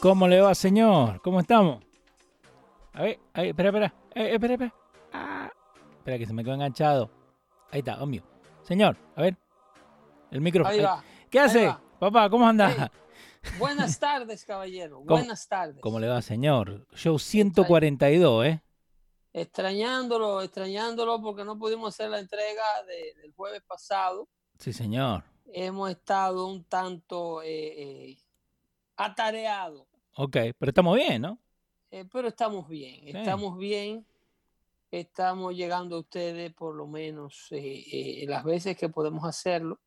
¿Cómo le va, señor? ¿Cómo estamos? A ver, ahí, espera, espera, eh, espera, espera. Ah, espera que se me quedó enganchado. Ahí está, obvio. Señor, a ver. El micrófono. Ahí va. ¿Qué ahí hace? va. Papá, ¿cómo anda? Hey, buenas tardes, caballero. ¿Cómo- Buenas tardes. ¿Cómo le va, señor? Show 142, ¿eh? Extrañándolo, extrañándolo porque no pudimos hacer la entrega de- del jueves pasado. Sí, señor. Hemos estado un tanto eh, eh, atareados, Ok, pero estamos bien, ¿no? eh, pero estamos bien. Estamos bien. Estamos llegando a ustedes por lo menos eh, eh, las veces que podemos hacerlo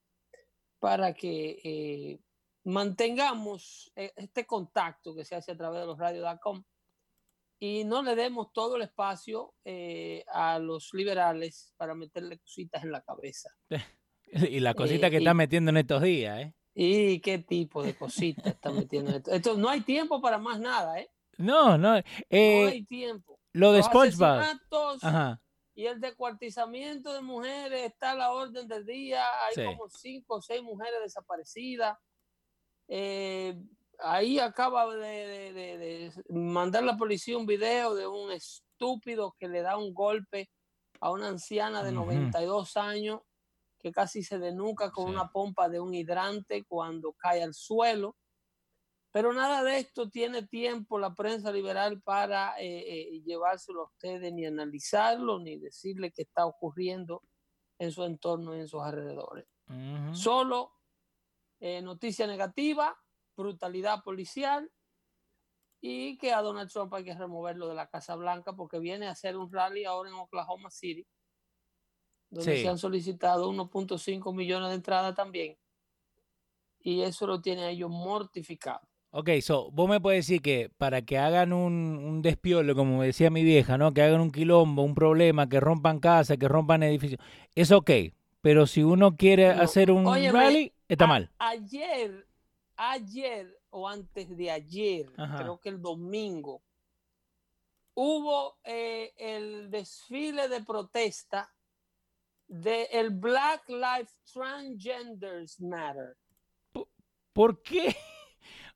para que eh, mantengamos este contacto que se hace a través de los radios.com y no le demos todo el espacio eh, a los liberales para meterle cositas en la cabeza. Y la cosita que y- está metiendo en estos días, ¿eh? ¿Y qué tipo de cositas está metiendo esto? Esto no hay tiempo para más nada, ¿eh? No, no. no eh, hay tiempo. lo de Los SpongeBob. Ajá. y el descuartizamiento de mujeres está a la orden del día. Hay Sí. como cinco o seis mujeres desaparecidas. Eh, ahí acaba de, de- de- de mandar la policía un video de un estúpido que le da un golpe a una anciana de Ujú. 92 años que casi se denuca con Sí. una pompa de un hidrante cuando cae al suelo. Pero nada de esto tiene tiempo la prensa liberal para eh, eh, llevárselo a ustedes, ni analizarlo, ni decirle qué está ocurriendo en su entorno y en sus alrededores. Solo eh, noticia negativa, brutalidad policial y que a Donald Trump hay que removerlo de la Casa Blanca porque viene a hacer un rally ahora en Oklahoma City, donde Sí. se han solicitado 1.5 millones de entradas también. Y eso lo tiene a ellos mortificados. Ok, so, vos me puedes decir que para que hagan un, un despiolo, como me decía mi vieja, ¿no? Que hagan un quilombo, un problema, que rompan casa, que rompan edificios, es ok. Pero si uno quiere No, hacer un óyeme, rally, está A- mal. Ayer, ayer o antes de ayer, Ajá. creo que el domingo, hubo eh, el desfile de protesta de el Black Lives Transgenders Matter. ¿Por qué?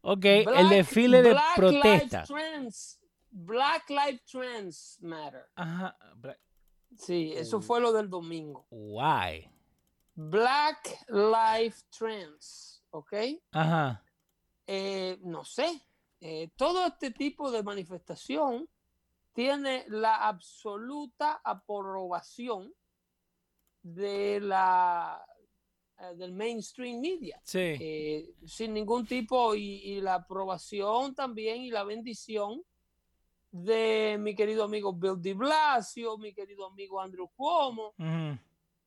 Ok, el desfile de Black protesta. Lives Trans, Black Lives Trans Matter. Ajá. Sí, eso fue lo del domingo. Why? Black Lives Trans, ¿ok? Ajá. eh, no sé, eh, todo este tipo de manifestación tiene la absoluta aprobación de la eh, del mainstream media, Sí. eh, sin ningún tipo y, y la aprobación también y la bendición de mi querido amigo Bill de Blasio, mi querido amigo Andrew Cuomo,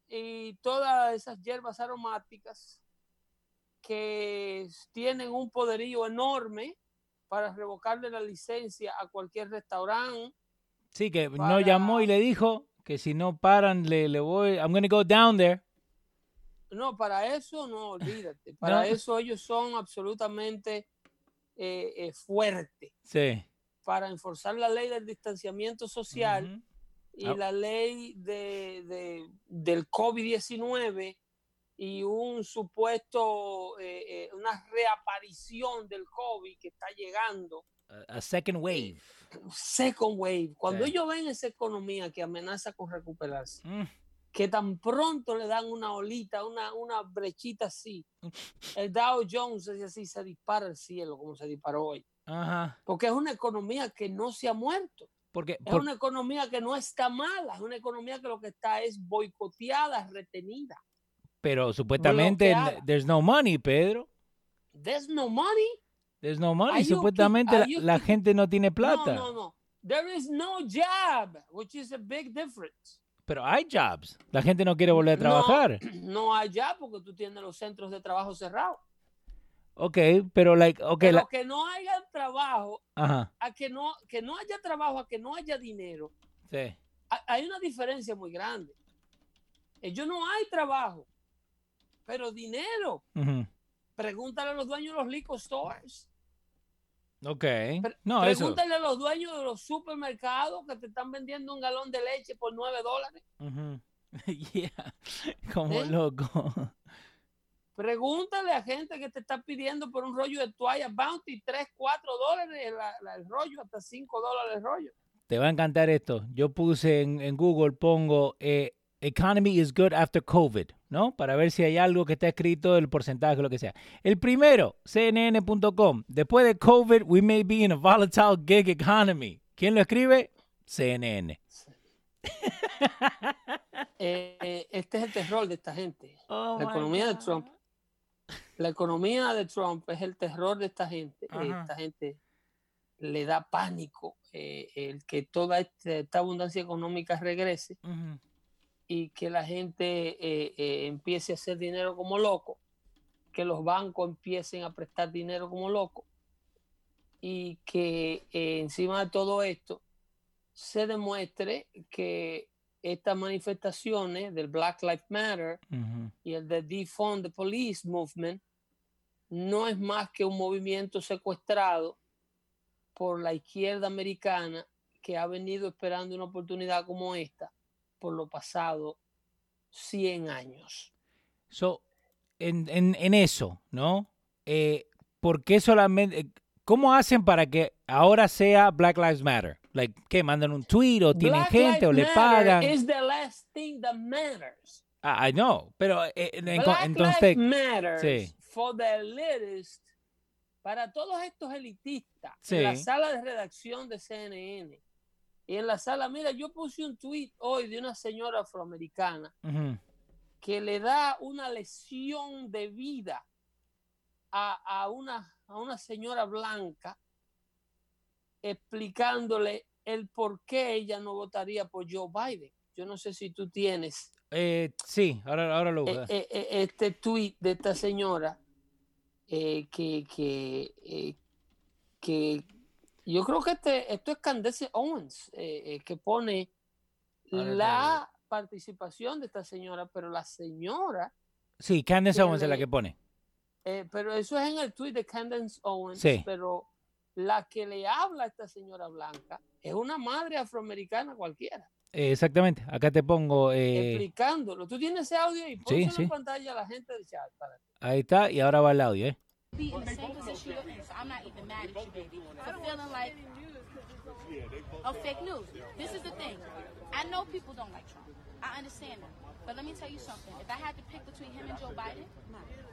y todas esas hierbas aromáticas que tienen un poderío enorme para revocarle la licencia a cualquier restaurante. Sí, que no llamó y le dijo que si no paran, le, le voy, I'm going to go down there. No, para eso no, olvídate. Para eso ellos son absolutamente eh, eh, fuertes. Sí. Para enforzar la ley del distanciamiento social y Ah. la ley de, de- del COVID-19 y un supuesto, eh, eh, una reaparición del COVID que está llegando. A, a second wave. Second wave. Cuando Sí. ellos ven esa economía que amenaza con recuperarse, Mm. que tan pronto le dan una olita, una, una brechita así, el Dow Jones es así, se dispara al cielo como se disparó hoy. Ajá. Porque es una economía que no se ha muerto. Porque, Es por- una economía que no está mala, es una economía que lo que está es boicoteada, retenida. pero supuestamente bloqueada. there's no money, Pedro. There's no money. There's no money. Are Supuestamente la, you la kid- gente no tiene plata. No, no, no. There is no job, which is a big difference. Pero hay jobs. La gente no quiere volver a No. trabajar. No hay job porque tú tienes los centros de trabajo cerrados. Ok, pero like, ok, Pero la- que no haya trabajo, ajá, a que no, que no haya trabajo, a que no haya dinero, sí. ha- hay una diferencia muy grande. Ellos no hay trabajo, pero dinero. ujú, Pregúntale a los dueños de los liquor stores. Ok. Eso. Pregúntale a los dueños de los supermercados que te están vendiendo un galón de leche por 9 dólares. yeah. Como ¿Eh? loco. Pregúntale a gente que te está pidiendo por un rollo de toalla Bounty 3, 4 dólares la- la- el rollo, hasta 5 dólares el rollo. Te va a encantar esto. Yo puse en, en Google, pongo eh, economy is good after COVID, ¿no? Para ver si hay algo que está escrito, el porcentaje, lo que sea. El primero, CNN.com. Después de COVID, we may be in a volatile gig economy. ¿Quién lo escribe? CNN. Eh, eh, este es el terror de esta gente. Oh La economía de. Trump. La economía de Trump es el terror de esta gente. Esta gente le da pánico eh, el que toda este- esta abundancia económica regrese. Y que la gente eh, eh, empiece a hacer dinero como loco, que los bancos empiecen a prestar dinero como loco y que eh, encima de todo esto se demuestre que estas manifestaciones del Black Lives Matter y el de Defund the Police Movement no es más que un movimiento secuestrado por la izquierda americana que ha venido esperando una oportunidad como esta por los pasados 100 años. So, en, en, en eso, ¿no? Eh, ¿Por qué solamente... eh, ¿Cómo hacen para que ahora sea Black Lives Matter? Like, ¿Qué? ¿Mandan un tweet o tienen Black gente o le Lives Matter pagan? is the last thing that matters. Ah, I know, pero eh, en- en- Black entonces... Lives Matter sí. for the elitist para todos estos elitistas Sí. en la sala de redacción de CNN en la sala, mira, yo puse un tweet hoy de una señora afroamericana que le da una lesión de vida a, a una, a una señora blanca explicándole el por qué ella no votaría por Joe Biden. Yo no sé si tú tienes Eh, sí, ahora, ahora lo eh, busco. eh, eh, este tweet de esta señora que, que, que yo creo que este, esto es Candace Owens eh, eh, que pone la participación de esta señora, pero la señora, Sí, Candace Owens es la que pone. eh, pero eso es en el tweet de Candace Owens, Sí. pero la que le habla a esta señora blanca es una madre afroamericana cualquiera, exactamente, acá te pongo... eh, explicándolo. Tú tienes ese audio y Sí, pónselo sí. en pantalla a la gente del chat. Para ahí está, y ahora va el audio, ¿eh? Be in the same position you're in. So I'm not even mad at you, baby, for feeling like of fake news. This is the thing. I know people don't like Trump. I understand that. But let me tell you something. If I had to pick between him and Joe Biden,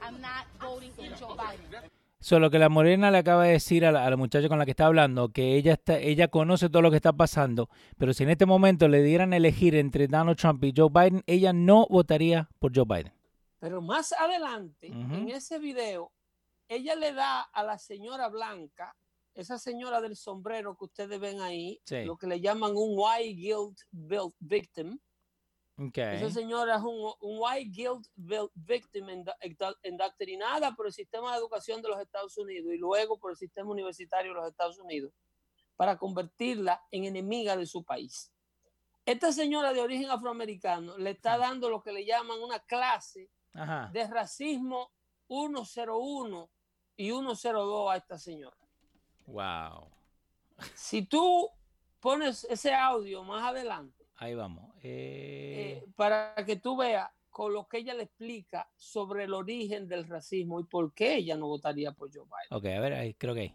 I'm not voting in Joe Biden. Solo que la morena le acaba de decir a la, a la muchacha con la que está hablando que ella está, ella conoce todo lo que está pasando, pero si en este momento le dieran a elegir entre Donald Trump y Joe Biden, ella no votaría por Joe Biden. Pero más adelante, en ese video, ella le da a la señora blanca, esa señora del sombrero que ustedes ven ahí, Sí. lo que le llaman un white guilt victim. Okay. Esa señora es un, un white guilt victim indoctrinada por el sistema de educación de los Estados Unidos y luego por el sistema universitario de los Estados Unidos para convertirla en enemiga de su país. Esta señora de origen afroamericano le está dando lo que le llaman una clase Ajá. de racismo 101 y 102 a esta señora. Wow. Si tú pones ese audio más adelante, Ahí vamos. Eh, eh, para que tú veas con lo que ella le explica sobre el origen del racismo y por qué ella no votaría por Joe Biden. ok, a ver, ahí creo que.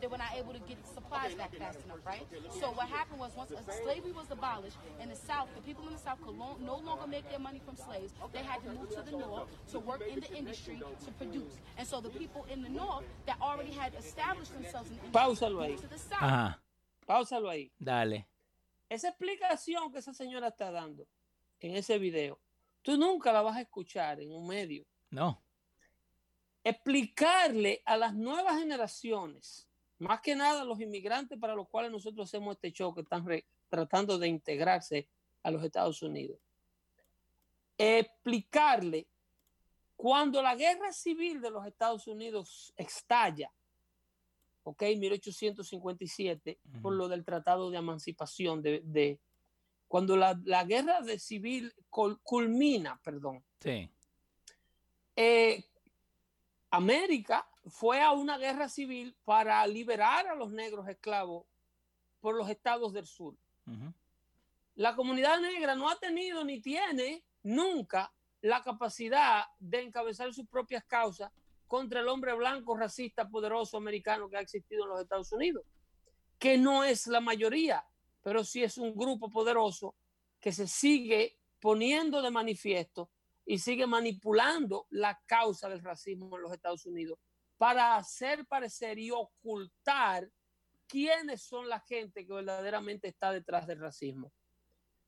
They were not able to get supplies back fast enough, right? So what happened was once slavery was abolished in the South, the people in the South could lo- no longer make their money from slaves. They had to move to the North to work in the industry to produce. And so the people in the North that already had established themselves in the industry Páusalo ahí. moved to the South. Ajá. Páusalo ahí. Dale. Esa explicación que esa señora está dando en ese video, tú nunca la vas a escuchar en un medio. No. Explicarle a las nuevas generaciones, más que nada a los inmigrantes para los cuales nosotros hacemos este show, que están re- tratando de integrarse a los Estados Unidos. Explicarle cuando la guerra civil de los Estados Unidos estalla, ok, 1857, por lo del Tratado de Emancipación, de, de- cuando la, la guerra de civil cul- culmina, perdón, Sí. eh, América fue a una guerra civil para liberar a los negros esclavos por los estados del sur. La comunidad negra no ha tenido ni tiene nunca la capacidad de encabezar sus propias causas contra el hombre blanco, racista, poderoso americano que ha existido en los Estados Unidos, que no es la mayoría, pero sí es un grupo poderoso que se sigue poniendo de manifiesto y sigue manipulando la causa del racismo en los Estados Unidos para hacer parecer y ocultar quiénes son la gente que verdaderamente está detrás del racismo.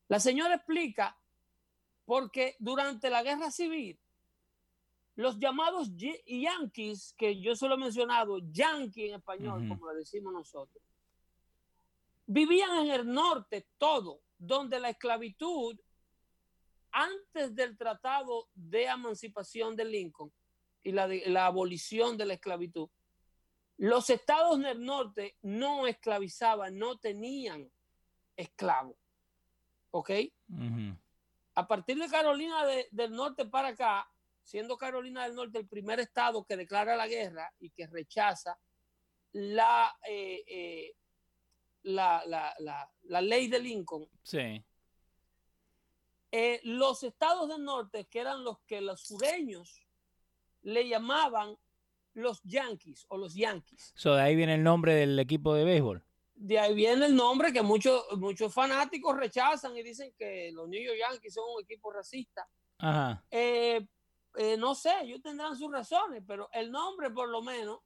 La señora explica porque durante la guerra civil, los llamados yankees, que yo solo he mencionado, yankee en español, como le decimos nosotros, vivían en el norte todo, donde la esclavitud, antes del tratado de emancipación de Lincoln y la, de- la abolición de la esclavitud, los estados del norte no esclavizaban, no tenían esclavos. ¿Ok? A partir de Carolina de- del Norte para acá, siendo Carolina del Norte el primer estado que declara la guerra y que rechaza la, eh, eh, la, la- la- la ley de Lincoln, Sí. eh, los estados del norte, que eran los que los sureños le llamaban los Yankees o los Yankees. So, de ahí viene el nombre del equipo de béisbol. De ahí viene el nombre que muchos, muchos fanáticos rechazan y dicen que los New York Yankees son un equipo racista. Ajá. Eh, eh, no sé, ellos tendrán sus razones, pero el nombre por lo menos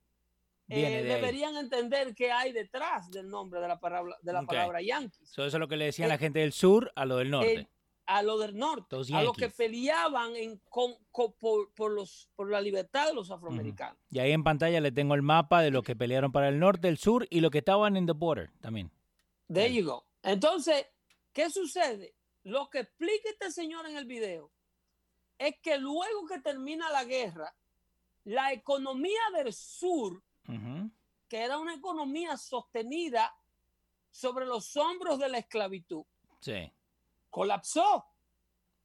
eh, ahí. deberían entender qué hay detrás del nombre de la palabra, de la palabra Yankees. So, eso es lo que le decían Eh, la gente del sur a lo del norte. eh, a lo del norte, Los a los que peleaban en, con- con- por, por los, por la libertad de los afroamericanos. y ahí en pantalla le tengo el mapa de los que pelearon para el norte, el sur y los que estaban en the border también. There you go. Entonces, ¿qué sucede? Lo que explica este señor en el video es que luego que termina la guerra, la economía del sur, Que era una economía sostenida sobre los hombros de la esclavitud, Sí. colapsó.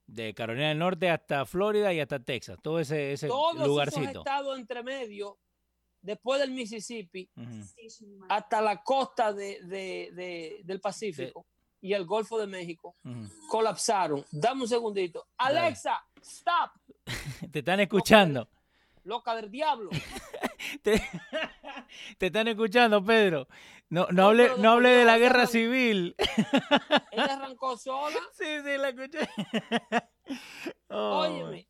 De Carolina del Norte hasta Florida y hasta Texas. Todo ese, ese Todos esos lugarcito. estados entre medio, después del Mississippi, hasta la costa de- de- de- del Pacífico y el Golfo de México, colapsaron. Dame un segundito. Dale. Alexa, stop, Te están escuchando. loca del diablo. Te, te están escuchando, Pedro. No, no No, hable, no hable de la guerra civil. Ella arrancó sola. Sí, sí, la escuché. Oh, Óyeme.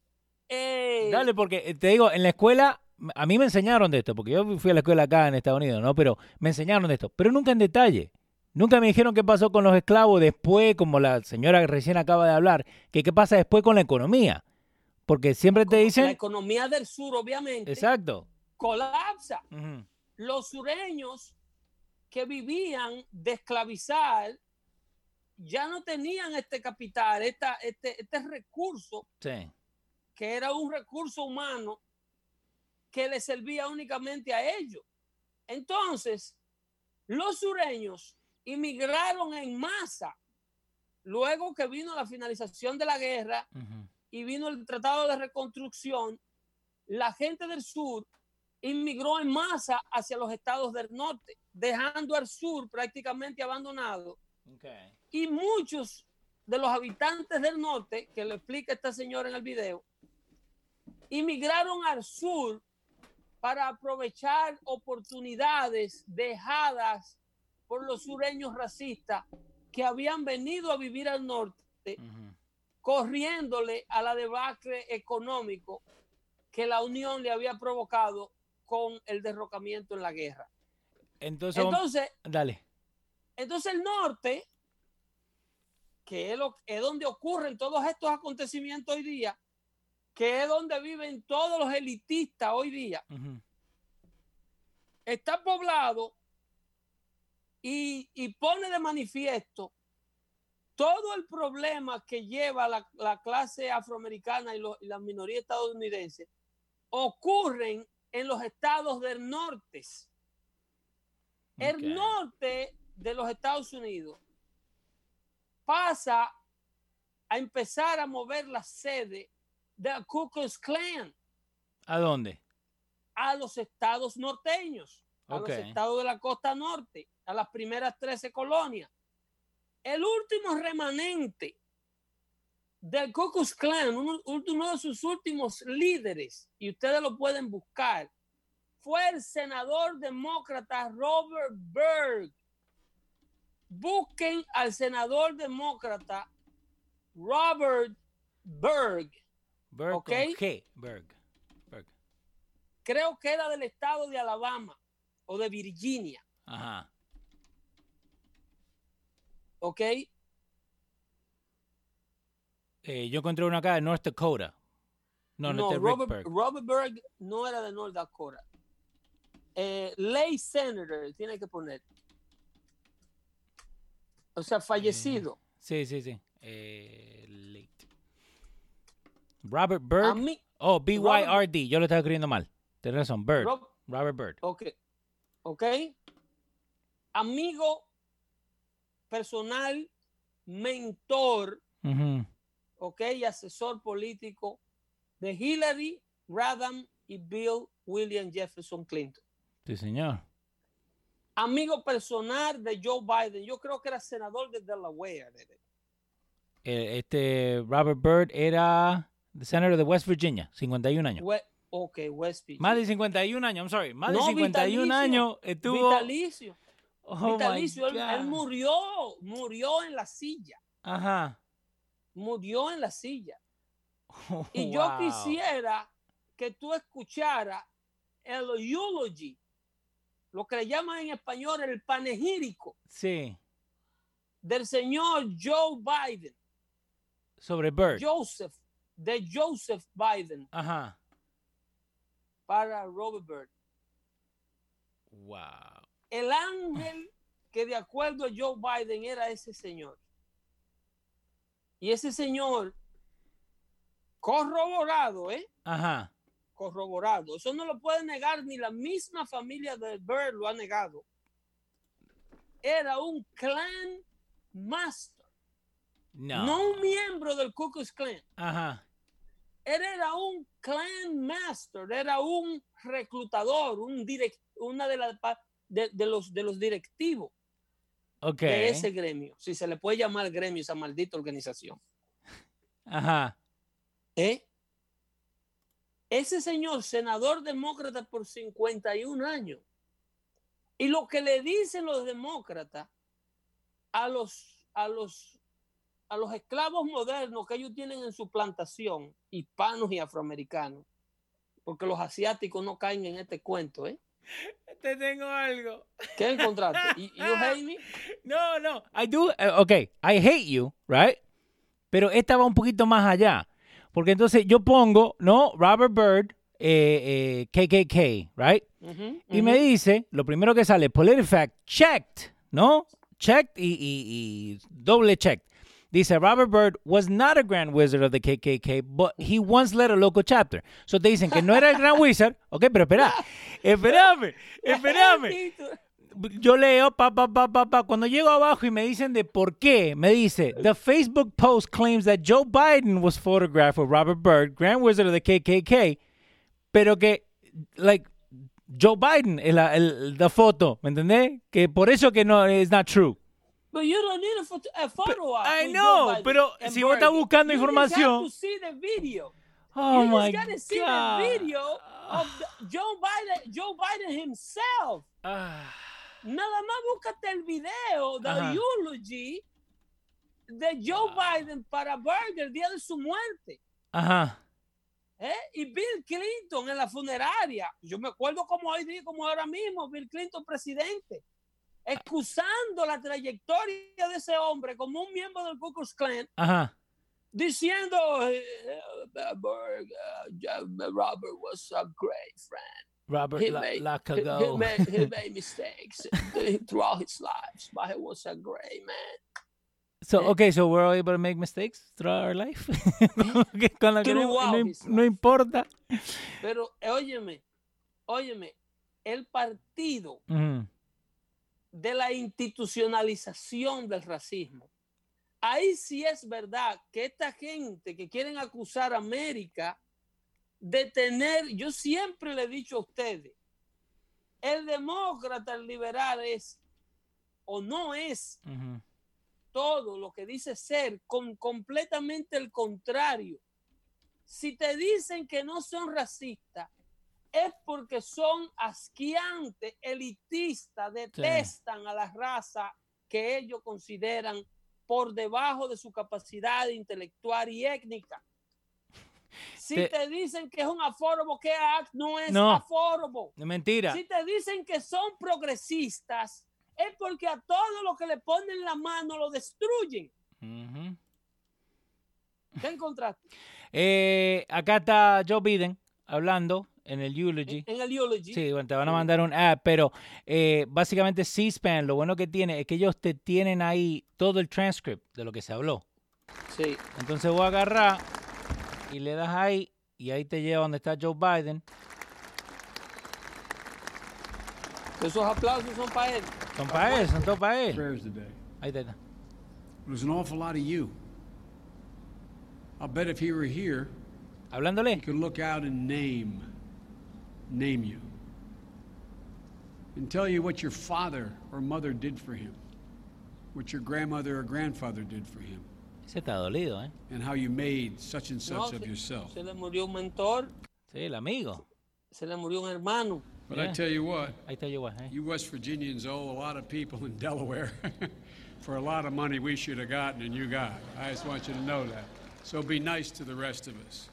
eh, Dale, porque eh, te digo, en la escuela, a mí me enseñaron de esto, porque yo fui a la escuela acá en Estados Unidos, ¿no? Pero me enseñaron de esto, pero nunca en detalle. Nunca me dijeron qué pasó con los esclavos después, como la señora que recién acaba de hablar, que qué pasa después con la economía. Porque siempre te La dicen... economía del sur, obviamente, Exacto. Colapsa. Los sureños que vivían de esclavizar ya no tenían este capital, esta, este, este recurso Sí. que era un recurso humano que les servía únicamente a ellos. Entonces, los sureños inmigraron en masa luego que vino la finalización de la guerra y vino el Tratado de Reconstrucción, la gente del sur inmigró en masa hacia los estados del norte, dejando al sur prácticamente abandonado. Y muchos de los habitantes del norte, que lo explica esta señora en el video, inmigraron al sur para aprovechar oportunidades dejadas por los sureños racistas que habían venido a vivir al norte Ujú. corriéndole a la debacle económico que la Unión le había provocado con el derrocamiento en la guerra. Entonces, dale. entonces el norte, que es, lo, es donde ocurren todos estos acontecimientos hoy día, que es donde viven todos los elitistas hoy día, está poblado y, y pone de manifiesto todo el problema que lleva la, la clase afroamericana y, lo- y la minoría estadounidense ocurren en los estados del norte. El norte de los Estados Unidos pasa a empezar a mover la sede del Ku Klux Klan ¿A dónde? a los estados norteños, a los estados de la costa norte, a las primeras 13 colonias. El último remanente del Klux Klan, uno, uno de sus últimos líderes, y ustedes lo pueden buscar, fue el senador demócrata Robert Berg. Busquen al senador demócrata Robert Berg. Berg Ok. con G. Berg. Berg. Creo que era del estado de Alabama o de Virginia. Ajá. ¿Ok? Eh, yo encontré uno acá de North Dakota. No, no, No, este Robert, Berg. Robert Berg no era de North Dakota. Eh, lay senator, tiene que poner. O sea, fallecido. Sí, sí, sí. Eh, late. Robert A Bird. mí, Oh, B-Y-R-D. Yo lo estaba escribiendo mal. Tienes razón. Bird. Rob- Robert Bird. ok. Ok. Amigo personal, mentor, Ujú. Ok, asesor político de Hillary, Radham y Bill William Jefferson Clinton. Sí, señor. Amigo personal de Joe Biden. Yo creo que era senador de Delaware. Eh, este Robert Bird era the senator de West Virginia, 51 años. We- ok, West Virginia. Más de 51 años, I'm sorry. Más de No, 51 vitalicio, años estuvo. Vitalicio. Oh, vitalicio. Él, murió, murió en la silla. Ajá. Murió en la silla. Y yo quisiera que tú escucharas el eulogy, lo que le llaman en español el panegírico Sí, del señor Joe Biden, sobre Bird. Joseph, de Joseph Biden Ajá. para Robert Byrd. Wow. El ángel que de acuerdo a Joe Biden era ese señor. Y ese señor corroborado, ¿eh? Ajá. corroborado. Eso no lo puede negar ni la misma familia de Bird lo ha negado. Era un clan master, No. no un miembro del Ku Klux Klan. Ajá. Él era un clan master, era un reclutador, un direct, una de, las pa- de, de los, de los directivos Ok. de ese gremio, si se le puede llamar gremio esa maldita organización. Ajá. ¿Eh? Ese señor, senador demócrata por 51 años. Y lo que le dicen los demócratas a los, a los, a los esclavos modernos que ellos tienen en su plantación, hispanos y afroamericanos, porque los asiáticos no caen en este cuento, ¿eh? Te tengo algo. ¿Qué encontraste? ¿Y you hate me? No, no. I do. eh, ok. I hate you, right? Pero esta va un poquito más allá. Porque entonces yo pongo, ¿no? Robert Bird, eh, eh, KKK, right? Y me dice, lo primero que sale, PolitiFact, checked, ¿no? Checked y, y- y doble checked. Dice, Robert Byrd was not a Grand Wizard of the KKK, but he once led a local chapter. So te dicen que no era el Grand Wizard. Ok, pero espera, espérame, espérame. yo leo, pa, pa, pa, pa, pa. Cuando llego abajo y me dicen de por qué, me dice, the Facebook post claims that Joe Biden was photographed with Robert Byrd, Grand Wizard of the KKK, pero que, like, Joe Biden la, el, la foto, ¿me entendés? Que por eso que no, es not true. But you don't need a photo, op I know, pero si vos estás buscando You just información- have to see the video. Oh you my just gotta see God. the video of the- Joe Biden, Joe Biden himself. Ah, Nada más búscate el video, the Ajá. eulogy de Joe Biden para Berger el día de su muerte. Ajá. ¿eh? Y Bill Clinton en la funeraria. Yo me acuerdo como hoy día, como ahora mismo, Bill Clinton presidente, excusando la trayectoria de ese hombre como un miembro del Ku Klux Klan, Ajá. diciendo, eh, eh, uh, Robert was a great friend. Robert He la, made, la he, he cagó. made, he made mistakes throughout his life, but he was a great man. So, okay, so we're all able to make mistakes throughout our life. Con que- no, importa. Pero, eh, óyeme, óyeme, el partido. De la institucionalización del racismo. Ahí sí es verdad que esta gente que quieren acusar a América de tener, yo siempre le he dicho a ustedes, el demócrata, el liberal es o no es todo lo que dice ser, con completamente el contrario. Si te dicen que no son racistas, es porque son asquiantes, elitistas, detestan a la raza que ellos consideran por debajo de su capacidad intelectual y étnica. Si Te- te, dicen que es un afórobo, que no es No. mentira. Si te dicen que son progresistas, es porque a todo lo que le ponen la mano lo destruyen. Ujú. ¿Qué encontraste? Eh, acá está Joe Biden hablando en el eulogy. En el eulogy. Sí, bueno, te van a mandar un app, pero eh, básicamente C-SPAN lo bueno que tiene es que ellos te tienen ahí todo el transcript de lo que se habló. Sí. Entonces voy a agarrar y le das ahí y ahí te lleva donde está Joe Biden. Esos aplausos son para él. Son para él, son todos para él. Ahí está. Was an awful lot of you. I'll bet if he were here, he Hablándole. could look out and name, name you, and tell you what your father or mother did for him, what your grandmother or grandfather did for him, Ese está dolido, ¿eh? and how you made such and No, such of se, yourself. se le murió un mentor, Sí, el amigo. se le murió un hermano. But Yeah. I tell you what, Ahí está Joe Biden. ¿eh? you West Virginians owe a lot of people in Delaware for a lot of money we should have gotten and you got. I just want you to know that. So be nice to the rest of us.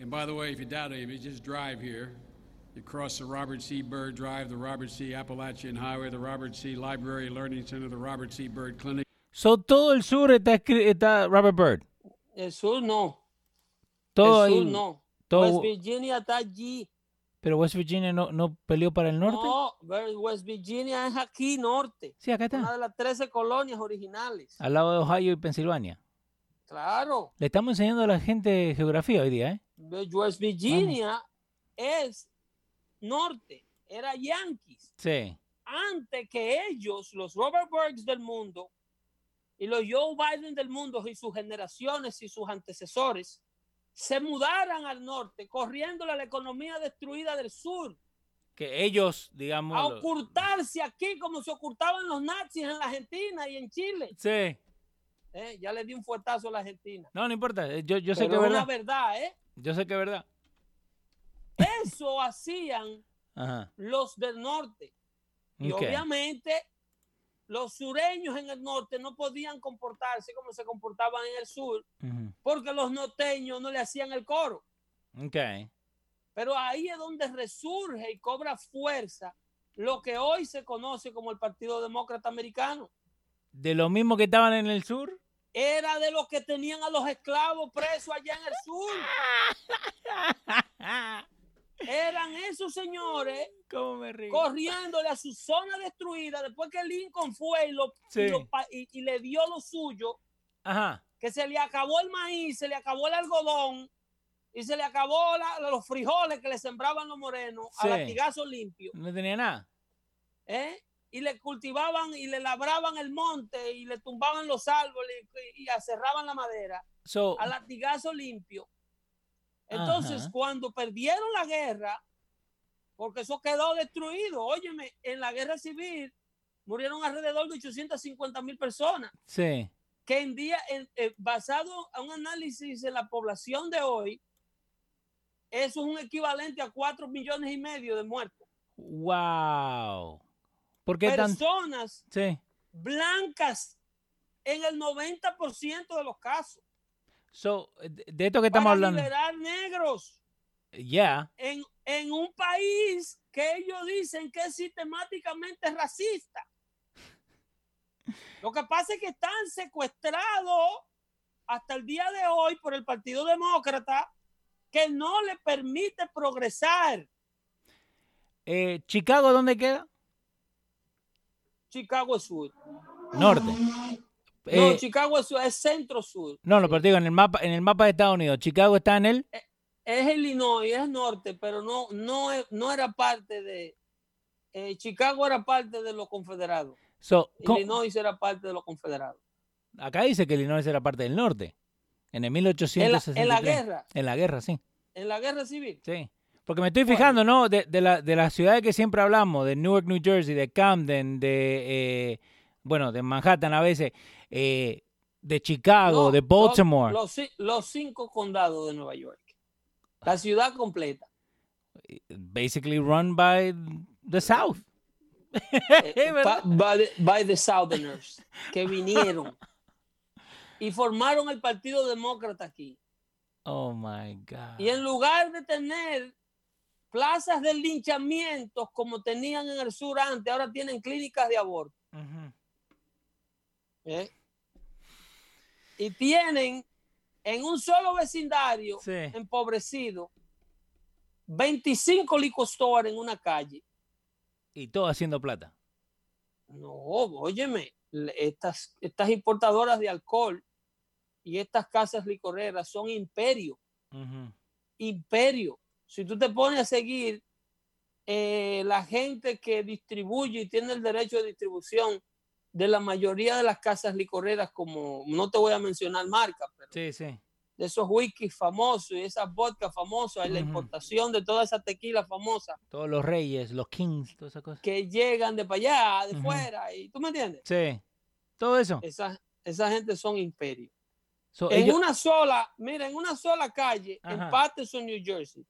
And by the way, if you doubt it, you just drive here. You cross the Robert C. Byrd Drive, the Robert C. Appalachian Highway, the Robert C. Library Learning Center, the Robert C. Byrd Clinic. So, todo el sur está, está Robert Bird. El sur no. Todo el sur ahí. no. todo- West Virginia está allí. Pero West Virginia no, no peleó para el norte. No, West Virginia es aquí, norte. Sí, acá Una está. de las 13 colonias originales. Al lado de Ohio y Pensilvania. Claro. Le estamos enseñando a la gente geografía hoy día, ¿eh? West Virginia es norte. Era Yankees. Sí. antes que ellos, los Robert Bergs del mundo y los Joe Biden del mundo y sus generaciones y sus antecesores, se mudaran al norte, corriendo la economía destruida del sur, Que ellos, digamos. a ocultarse aquí como se ocultaban los nazis en la Argentina y en Chile. Sí. Eh, ya le di un fuertazo a la Argentina. No, no importa. eh, Yo, yo sé Pero que es es una verdad. verdad, ¿eh? Yo sé que es verdad. Eso hacían Ajá. los del norte. Y obviamente los sureños en el norte no podían comportarse como se comportaban en el sur, porque los norteños no le hacían el coro. Ok. Pero ahí es donde resurge y cobra fuerza lo que hoy se conoce como el Partido Demócrata Americano. De lo mismo que estaban en el sur. Era de los que tenían a los esclavos presos allá en el sur. Eran esos señores ¿Cómo me río? corriéndole a su zona destruida después que Lincoln fue y, lo- y Sí. lo pa- y- y le dio lo suyo Ajá. que se le acabó el maíz, se le acabó el algodón, y se le acabó los frijoles que le sembraban los morenos a latigazo limpio. No tenía nada. ¿Eh? Y le cultivaban y le labraban el monte y le tumbaban los árboles y, acerraban la madera a latigazo limpio. Entonces, cuando perdieron la guerra, porque eso quedó destruido, óyeme, en la guerra civil murieron alrededor de 850 mil personas. Sí. Que en día, eh, basado en un análisis de la población de hoy, eso es un equivalente a 4 millones y medio de muertos. ¡Wow! ¿Por qué Personas blancas en el 90% de los casos. So, de esto que estamos Para hablando. liberar negros. Ya. En, en un país que ellos dicen que es sistemáticamente racista. Lo que pasa es que están secuestrados hasta el día de hoy por el Partido Demócrata que no le permite progresar. Eh, ¿Chicago dónde queda? Chicago es sur. Norte. No, eh, Chicago es, es centro sur. No, lo pero en el mapa, en el mapa de Estados Unidos, Chicago está en el. Eh, es, Illinois, es norte, pero no, no, no era parte de. Chicago era parte de los confederados. Illinois era parte de los confederados. Acá dice que Illinois era parte del norte. En el 1863. En la, guerra. En la guerra, sí. En la guerra civil. Sí. Porque me estoy fijando, ¿no? De, de, la, de las ciudades que siempre hablamos, de Newark, New Jersey, de Camden, de, eh, bueno, de Manhattan a veces, eh, de Chicago, de Baltimore. Los, los, cinco condados de Nueva York. La ciudad completa. Basically run by the South. Eh, by, by the Southerners que vinieron y formaron el Partido Demócrata aquí. Oh my God. Y en lugar de tener plazas de linchamientos como tenían en el sur antes, ahora tienen clínicas de aborto. ¿Eh? Y tienen en un solo vecindario empobrecido 25 licostores en una calle. Y todo haciendo plata. No, óyeme, estas, estas importadoras de alcohol y estas casas licoreras son imperio. Imperio. Si tú te pones a seguir eh, la gente que distribuye y tiene el derecho de distribución de la mayoría de las casas licoreras, como no te voy a mencionar marcas, pero sí, sí. de esos whisky famosos y esas vodka famosas, la importación de toda esa tequila famosa. Todos los reyes, los kings, todas esas cosas. Que llegan de para allá, de fuera, y tú me entiendes. Sí, todo eso. Esa, esa gente son imperios en una sola, mira, en una sola calle, en Patterson, New Jersey,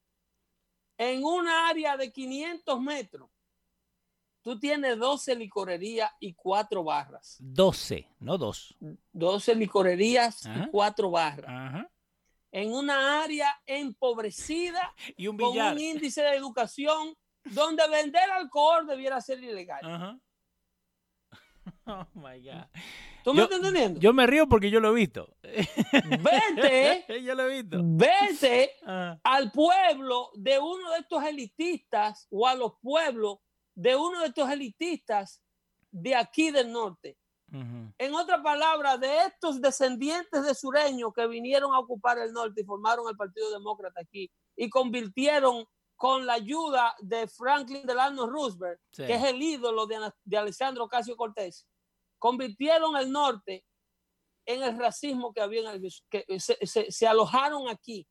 en un área de 500 metros, tú tienes 12 licorerías y 4 barras. 12, no 2. 12 licorerías y 4 barras. En una área empobrecida y un con un índice de educación donde vender alcohol debiera ser ilegal. Oh my God. ¿Tú me estás entendiendo? Yo me río porque yo lo he visto. Vete. yo lo he visto. Vete ah. al pueblo de uno de estos elitistas o a los pueblos de uno de estos elitistas de aquí del norte. En otras palabras, de estos descendientes de sureños que vinieron a ocupar el norte y formaron el Partido Demócrata aquí y convirtieron con la ayuda de Franklin Delano Roosevelt, que es el ídolo de, de Alessandro Casio Cortés, convirtieron el norte en el racismo que había en el, que se, alojaron aquí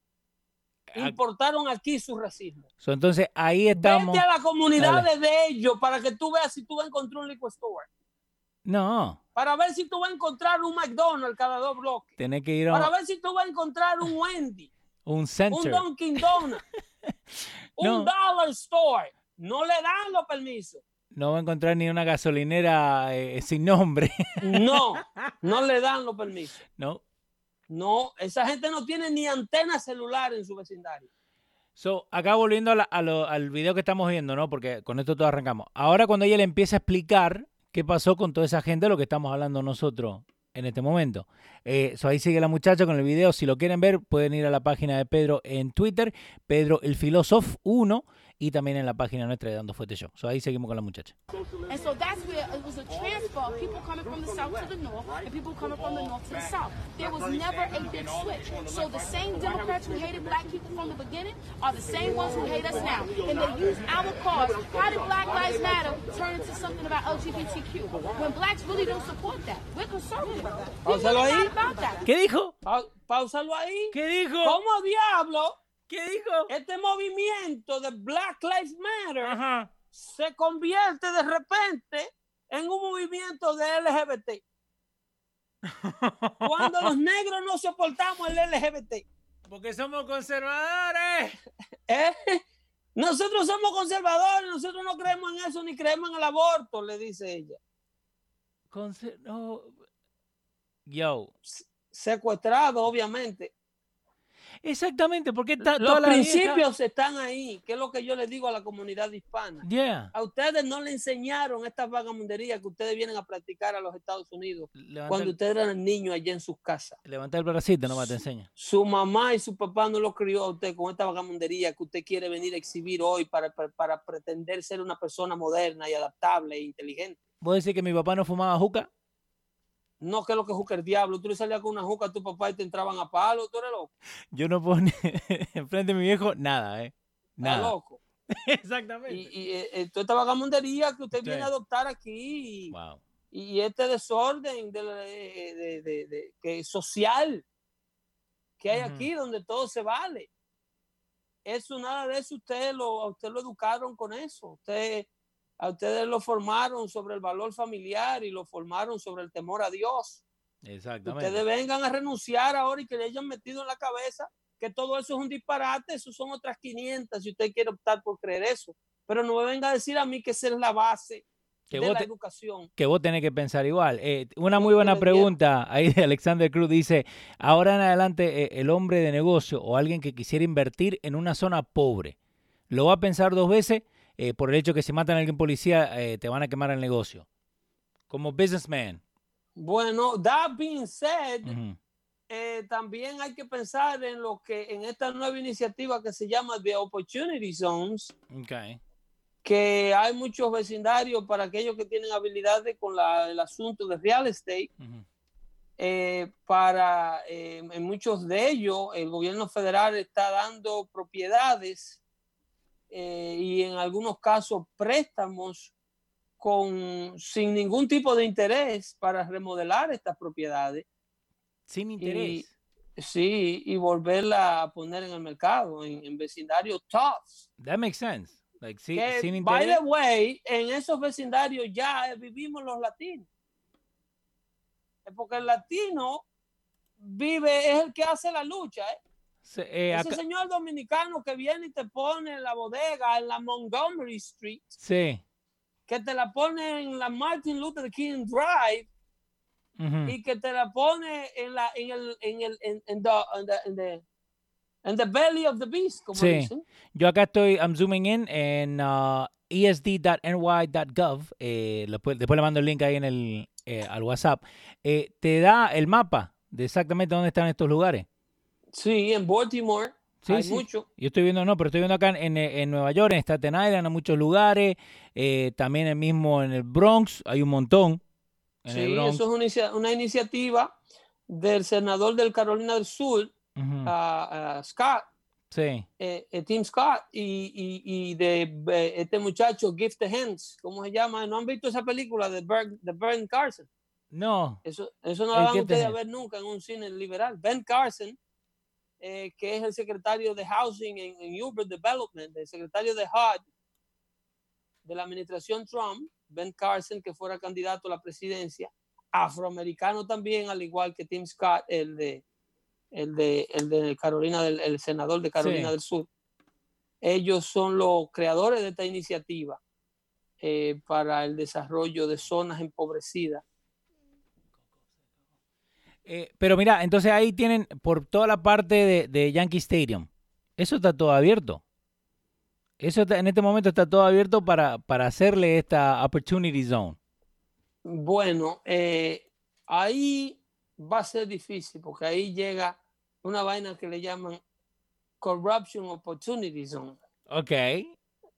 importaron aquí su racismo. entonces ahí estamos. Vete a la comunidad de ellos para que tú veas si tú vas a encontrar un liquor store. No. Para ver si tú vas a encontrar un McDonald's cada dos bloques. Tienes que ir a... Para ver si tú vas a encontrar un Wendy. un Center. Un Dunkin' Donuts. un Dollar Store. No le dan los permisos. No va a encontrar ni una gasolinera eh, sin nombre. No, no le dan los permisos. No. No, esa gente no tiene ni antena celular en su vecindario. So, acá volviendo al video que estamos viendo, ¿no? Porque con esto todo arrancamos. Ahora cuando ella le empieza a explicar qué pasó con toda esa gente, lo que estamos hablando nosotros en este momento. Eh, ahí sigue la muchacha con el video. Si lo quieren ver, pueden ir a la página de Pedro en Twitter, Pedro el Filósofo 1, y también en la página nuestra de Dando Fuete Show. So ahí seguimos con la muchacha. And so that's where it was a transfer of people coming from the south to the north and people coming from the north to the south. There was never a big switch. So the same Democrats who hated black people from the beginning are the same ones who hate us now. And they use our cause. How did Black Lives Matter turn into something about LGBTQ? When blacks really don't support that. We're conservative. Really not about that. ¿Qué dijo? Pa- Páusalo ahí. ¿Qué dijo? ¿Cómo diablo ¿Qué dijo? este movimiento de Black Lives Matter Ajá. se convierte de repente en un movimiento de LGBT? Cuando los negros no soportamos el LGBT. Porque somos conservadores. ¿eh? Nosotros somos conservadores, nosotros no creemos en eso ni creemos en el aborto, le dice ella. No. Yo. Secuestrado, obviamente. Exactamente, porque está Los toda la vieja- principios están ahí, que es lo que yo le digo a la comunidad hispana. Yeah. A ustedes no le enseñaron estas vagamunderías que ustedes vienen a practicar a los Estados Unidos Levanta, cuando el, ustedes eran niños allá en sus casas. levanta el bracito, nomás te enseña. Su mamá y su papá no lo crió a usted con esta vagamundería que usted quiere venir a exhibir hoy para, para, para pretender ser una persona moderna y adaptable e inteligente. ¿Vos decís que mi papá no fumaba juca? No que lo que juca el diablo. Tú le salías con una juca a tu papá y te entraban a palo. Tú eres loco. Yo no ni- enfrente de mi viejo nada, ¿eh? Nada. loco. Exactamente. Y, y eh, eh, toda esta vagamundería que usted Sí. viene a adoptar aquí y, Wow. y este desorden de, de- de- que social que hay aquí donde todo se vale. Eso, nada de eso, usted lo, a usted lo educaron con eso. Usted, a ustedes lo formaron sobre el valor familiar y lo formaron sobre el temor a Dios. Exactamente. ustedes vengan a renunciar ahora y que le hayan metido en la cabeza que todo eso es un disparate, eso son otras 500 si usted quiere optar por creer eso. Pero no me venga a decir a mí que esa es la base Que de vos la te- educación. que vos tenés que pensar igual. Eh, una muy buena pregunta ahí de Alexander Cruz dice, ahora en adelante eh, el hombre de negocio o alguien que quisiera invertir en una zona pobre, lo va a pensar dos veces eh, por el hecho que si matan a alguien policía eh, te van a quemar el negocio. Como businessman. Bueno, that being said, Ujú. eh, también hay que pensar en lo que en esta nueva iniciativa que se llama The Opportunity Zones, Okay. que hay muchos vecindarios para aquellos que tienen habilidades con la- el asunto de real estate. Eh, para eh, en muchos de ellos el gobierno federal está dando propiedades eh, y en algunos casos préstamos con sin ningún tipo de interés para remodelar estas propiedades Sin interés. sí y volverla a poner en el mercado en, en vecindarios tops That makes sense. Like, sí- que, sin by interés. the way en esos vecindarios ya vivimos los latinos porque el latino vive es el que hace la lucha ¿eh? Se- eh, Ese acá- señor dominicano que viene y te pone en la bodega en la Montgomery Street, sí. que te la pone en la Martin Luther King Drive Ujú. y que te la pone en la en el en el en, en the, en the- en the- the belly of the beast, como Sí. dicen. Yo acá estoy, I'm zooming in en uh, esd.ny.gov. eh, pu- después le mando el link ahí en el, eh, al WhatsApp. Eh, te da el mapa de exactamente dónde están estos lugares. Sí, en Baltimore Sí, hay sí. mucho. Yo estoy viendo, no, pero estoy viendo acá en, en- en Nueva York, en Staten Island, hay muchos lugares. eh, también el mismo en el Bronx, hay un montón. En el Sí, Bronx. eso es una, inicia- una iniciativa del senador del Carolina del Sur, ah, Scott, Sí, eh, eh, Tim Scott y, y- y de eh, este muchacho Gift the Hands, ¿cómo se llama? ¿No han visto esa película de Berg, de Ben Carson? no, Eso, eso no lo van ustedes a ver nunca en un cine liberal. Ben Carson, eh, que es el secretario de Housing en, Urban Development, el secretario de HUD de la administración Trump, Ben Carson, que fuera candidato a la presidencia, afroamericano también, al igual que Tim Scott, el de, el de, el de Carolina, del, el senador de Carolina Sí. del Sur. Ellos son los creadores de esta iniciativa eh, para el desarrollo de zonas empobrecidas. Eh, pero mira, entonces ahí tienen por toda la parte de, de Yankee Stadium. Eso está todo abierto. Eso está- en este momento está todo abierto para, para hacerle esta Opportunity Zone. Bueno, eh, ahí va a ser difícil porque ahí llega una vaina que le llaman Corruption Opportunity Zone. Ok.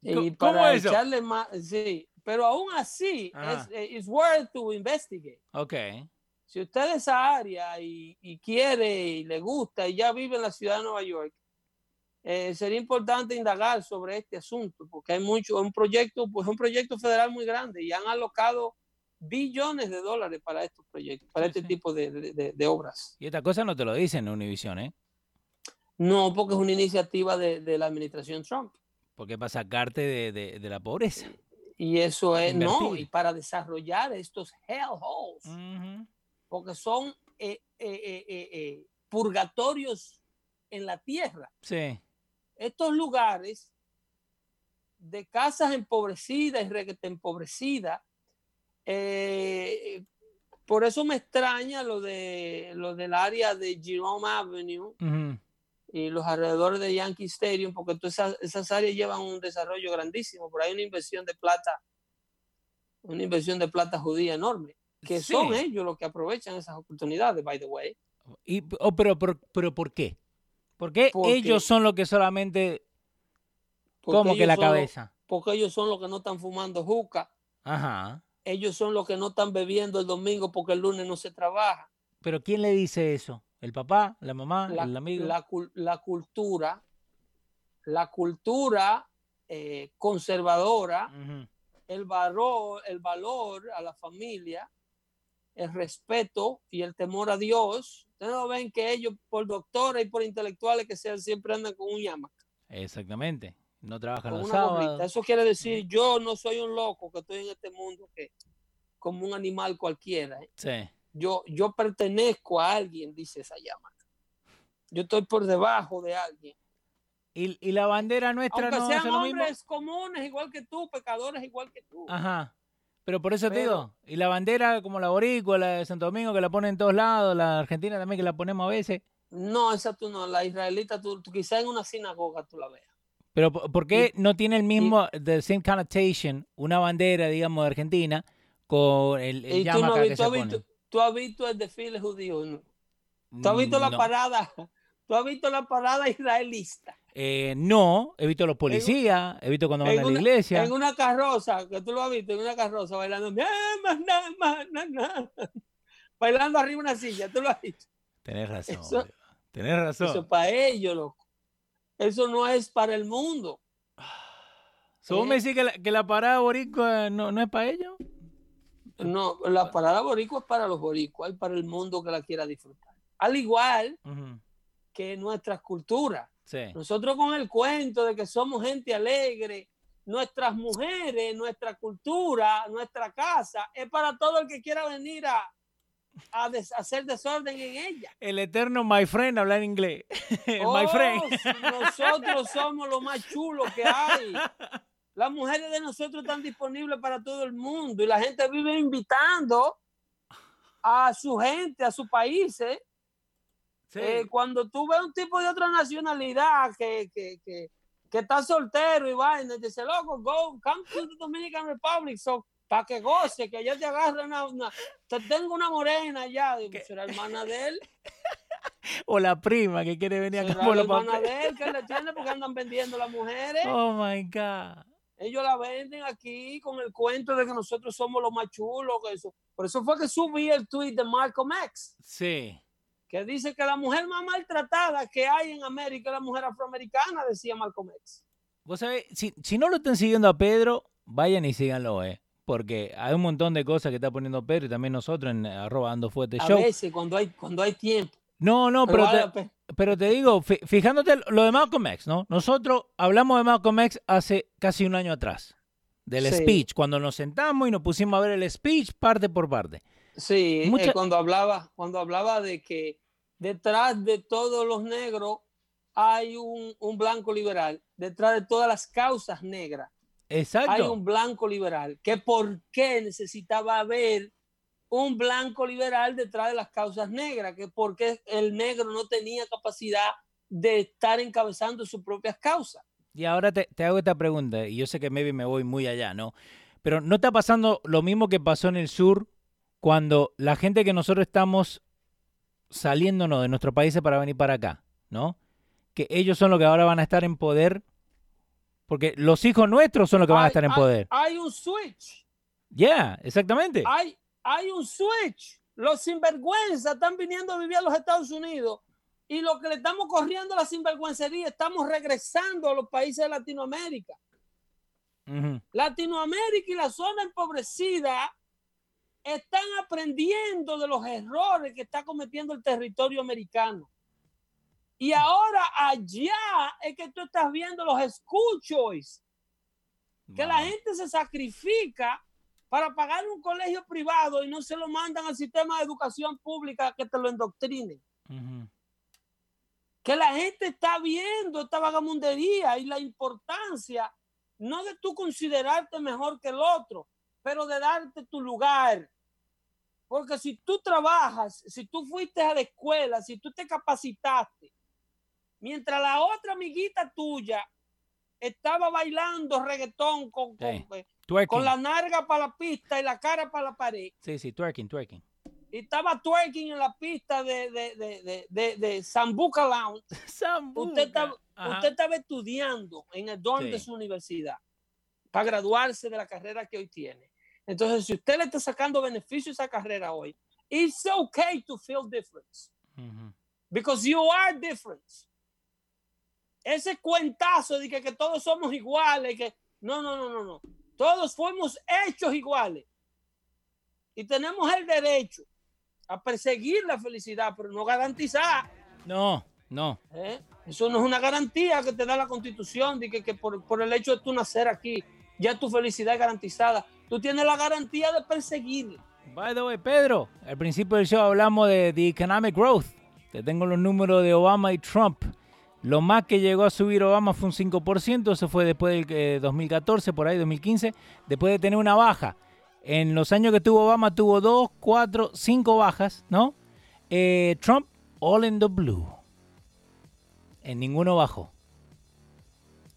Y ¿Cómo para eso? echarle más, sí, pero aún así es it's worth to investigate. Ok. Si usted es esa área y, y quiere y le gusta y ya vive en la ciudad de Nueva York, eh, sería importante indagar sobre este asunto porque hay mucho, un proyecto, pues un proyecto federal muy grande y han alocado billones de dólares para estos proyectos, para Sí, este sí. tipo de, de- de- de obras. Y esta cosa no te lo dicen en Univision, ¿eh? No, porque es una iniciativa de, de la administración Trump. Porque es para sacarte de, la pobreza. Y eso es, no, y para desarrollar estos hellholes, Ujú. Porque son eh, eh, eh, eh, eh, purgatorios en la tierra. Sí. Estos lugares de casas empobrecidas y requete empobrecidas, por eso me extraña lo, de, lo del área de Jerome Avenue Ujú. y los alrededores de Yankee Stadium, porque todas esas, esas áreas llevan un desarrollo grandísimo, por ahí una inversión de plata, una inversión de plata judía enorme, que Sí. son ellos los que aprovechan esas oportunidades, by the way. Y, oh, pero, pero, pero ¿por qué? ¿Por qué Porque- ellos son los que solamente como que la son cabeza? porque ellos son los que no están fumando juca, Ajá. ellos son los que no están bebiendo el domingo porque el lunes no se trabaja. Pero ¿quién le dice eso? ¿El papá? ¿La mamá? La, ¿El amigo? la la cultura, la cultura eh, conservadora, el valor, el valor a la familia, el respeto y el temor a Dios. Ustedes no ven que ellos, por doctores y por intelectuales que sean, siempre andan con un llama, Exactamente. No trabajan con los una sábados. Eso quiere decir, yo no soy un loco que estoy en este mundo que como un animal cualquiera. ¿eh? Sí. Yo, yo pertenezco a alguien, dice esa llama. Yo estoy por debajo de alguien. ¿Y, y la bandera nuestra Aunque no sean hace lo mismo? hombres comunes igual que tú, pecadores igual que tú. Ajá. Pero por eso te digo, y la bandera como la boricua, la de Santo Domingo, que la ponen en todos lados, la argentina también que la ponemos a veces. No, esa tú no, la israelita, tú, tú quizá en una sinagoga tú la veas. Pero ¿por qué no tiene el mismo, the same connotation, una bandera, digamos, de Argentina, con el, el Y tú, no has que visto, se has visto- pone? tú has visto el desfile judío. ¿no? Tú has visto la No. parada, tú has visto la parada israelista. Eh, no, he visto a los policías, he visto cuando van a la iglesia. en una carroza, que tú lo has visto, en una carroza bailando, bailando arriba una silla, tú lo has visto. Tenés razón, Eso- tenés razón. Eso es para ellos, loco. Eso no es para el mundo. ¿Vos ¿Eh? me decís que la, que la parada boricua no, no es para ellos? No, la parada boricua es para los boricuas y para el mundo que la quiera disfrutar. Al igual que nuestras culturas. Sí. Nosotros con el cuento de que somos gente alegre, nuestras mujeres, nuestra cultura, nuestra casa, es para todo el que quiera venir a, a des- hacer desorden en ella. El eterno my friend hablar inglés. my Oh, friend. Nosotros somos lo más chulo que hay. Las mujeres de nosotros están disponibles para todo el mundo y la gente vive invitando a su gente, a sus países. Sí. Eh, cuando tú ves un tipo de otra nacionalidad que, que, que, que está soltero y vaina, y dice, loco, go, come to the Dominican Republic, so, para que goce, que ya te agarre una, una- te tengo una morena allá, Digo, será hermana de él, O la prima que quiere venir acá por la los hermana papeles. de él que le tiene porque andan vendiendo las mujeres. Oh my God. Ellos la venden aquí con el cuento de que nosotros somos los más chulos. Que eso. Por eso fue que subí el tweet de Malcolm X, Sí. Que dice que la mujer más maltratada que hay en América es la mujer afroamericana, decía Malcolm X. Vos sabés, si, si no lo están siguiendo a Pedro, vayan y síganlo, eh. Porque hay un montón de cosas que está poniendo Pedro y también nosotros en arroba Ando Fuerte A Show. veces, cuando hay, cuando hay tiempo. No, no, Pero pero te, pero digo, fi- fijándote lo de Malcolm X, ¿no? Nosotros hablamos de Malcolm X hace casi un año atrás, del Sí. speech, cuando nos sentamos y nos pusimos a ver el speech parte por parte. Sí, eh, cuando, hablaba, cuando hablaba de que detrás de todos los negros hay un, un blanco liberal, detrás de todas las causas negras. Exacto. hay un blanco liberal. ¿Que ¿Por qué necesitaba haber un blanco liberal detrás de las causas negras? ¿Que ¿Por qué el negro no tenía capacidad de estar encabezando sus propias causas? Y ahora te, te hago esta pregunta, y yo sé que maybe me voy muy allá, ¿no? Pero ¿no está pasando lo mismo que pasó en el sur cuando la gente que nosotros estamos saliéndonos de nuestros países para venir para acá, ¿no? Que ellos son los que ahora van a estar en poder Porque los hijos nuestros son los que van a Hay- estar en poder. Hay un switch. Yeah, exactamente. Hay, hay un switch. Los sinvergüenzas están viniendo a vivir a los Estados Unidos y lo que le estamos corriendo a la sinvergüencería, estamos regresando a los países de Latinoamérica. Latinoamérica y la zona empobrecida están aprendiendo de los errores que está cometiendo el territorio americano. Y ahora allá es que tú estás viendo los school choice, que la gente se sacrifica para pagar un colegio privado y no se lo mandan al sistema de educación pública que te lo endoctrinen. Ujú. Que la gente está viendo esta vagamundería y la importancia no de tú considerarte mejor que el otro, pero de darte tu lugar. Porque si tú trabajas, si tú fuiste a la escuela, si tú te capacitaste, mientras la otra amiguita tuya estaba bailando reggaetón con, con, Sí. eh, con la narga para la pista y la cara para la pared, Sí, sí, twerking, twerking. y estaba twerking en la pista de, de, de, de, Sambuca Lounge, usted estaba, usted estaba estudiando en el dorm de su universidad para graduarse de la carrera que hoy tiene. Entonces, si usted le está sacando beneficio a esa carrera hoy, it's okay to feel difference Ujú. because you are different. Ese cuentazo de que, que todos somos iguales, que no, no, no, no, no. Todos fuimos hechos iguales y tenemos el derecho a perseguir la felicidad, pero no garantizar. No, no. ¿eh? Eso no es una garantía que te da la constitución de que, que por, por el hecho de tú nacer aquí, ya tu felicidad es garantizada. Tú tienes la garantía de perseguirla. By the way, Pedro, al principio del show hablamos de the economic growth. Te tengo los números de Obama y Trump. Lo más que llegó a subir Obama fue un 5%, eso fue después del eh, 2014, por ahí 2015, después de tener una baja. En los años que tuvo Obama tuvo 2, 4, 5 bajas, ¿no? Eh, Trump, all in the blue. En ninguno bajó.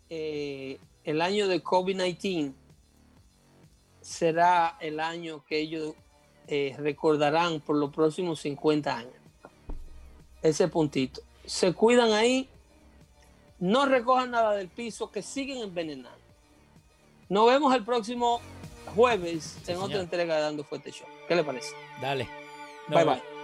eh, el año de COVID-19 será el año que ellos eh, recordarán por los próximos 50 años. Ese puntito. Se cuidan ahí, no recojan nada del piso, que siguen envenenando. Nos vemos el próximo jueves en otra entrega de Dando Fuerte Show. ¿Qué le parece? Dale. Bye bye.